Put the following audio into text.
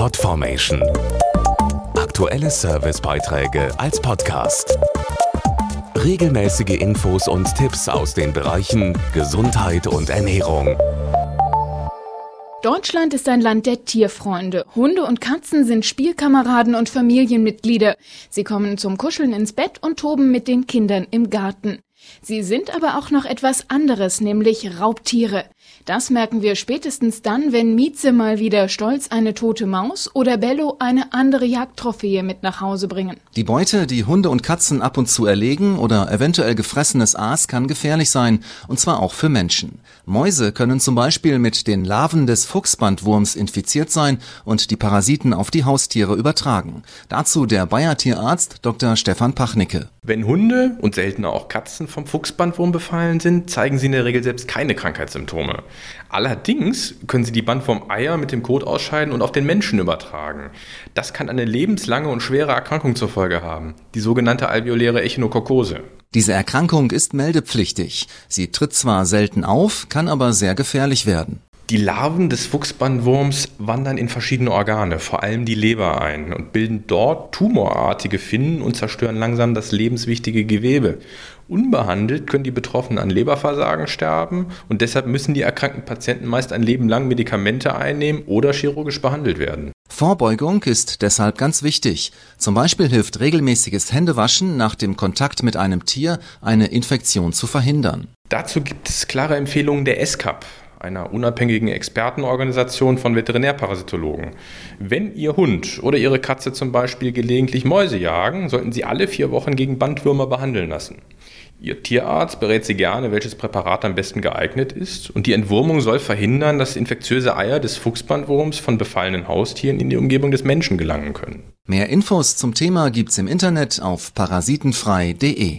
Podformation. Aktuelle Servicebeiträge als Podcast. Regelmäßige Infos und Tipps aus den Bereichen Gesundheit und Ernährung. Deutschland ist ein Land der Tierfreunde. Hunde und Katzen sind Spielkameraden und Familienmitglieder. Sie kommen zum Kuscheln ins Bett und toben mit den Kindern im Garten. Sie sind aber auch noch etwas anderes, nämlich Raubtiere. Das merken wir spätestens dann, wenn Mieze mal wieder stolz eine tote Maus oder Bello eine andere Jagdtrophäe mit nach Hause bringen. Die Beute, die Hunde und Katzen ab und zu erlegen oder eventuell gefressenes Aas kann gefährlich sein, und zwar auch für Menschen. Mäuse können zum Beispiel mit den Larven des Fuchsbandwurms infiziert sein und die Parasiten auf die Haustiere übertragen. Dazu der Bayer Tierarzt Dr. Stefan Pachnicke. Wenn Hunde und seltener auch Katzen vom Fuchsbandwurm befallen sind, zeigen sie in der Regel selbst keine Krankheitssymptome. Allerdings können sie die Bandwurm-Eier mit dem Kot ausscheiden und auf den Menschen übertragen. Das kann eine lebenslange und schwere Erkrankung zur Folge haben, die sogenannte alveoläre Echinokokose. Diese Erkrankung ist meldepflichtig. Sie tritt zwar selten auf, kann aber sehr gefährlich werden. Die Larven des Fuchsbandwurms wandern in verschiedene Organe, vor allem die Leber ein und bilden dort tumorartige Finnen und zerstören langsam das lebenswichtige Gewebe. Unbehandelt können die Betroffenen an Leberversagen sterben und deshalb müssen die erkrankten Patienten meist ein Leben lang Medikamente einnehmen oder chirurgisch behandelt werden. Vorbeugung ist deshalb ganz wichtig. Zum Beispiel hilft regelmäßiges Händewaschen nach dem Kontakt mit einem Tier, eine Infektion zu verhindern. Dazu gibt es klare Empfehlungen der ESCAP, einer unabhängigen Expertenorganisation von Veterinärparasitologen. Wenn Ihr Hund oder Ihre Katze zum Beispiel gelegentlich Mäuse jagen, sollten Sie alle vier Wochen gegen Bandwürmer behandeln lassen. Ihr Tierarzt berät Sie gerne, welches Präparat am besten geeignet ist. Und die Entwurmung soll verhindern, dass infektiöse Eier des Fuchsbandwurms von befallenen Haustieren in die Umgebung des Menschen gelangen können. Mehr Infos zum Thema gibt's im Internet auf parasitenfrei.de.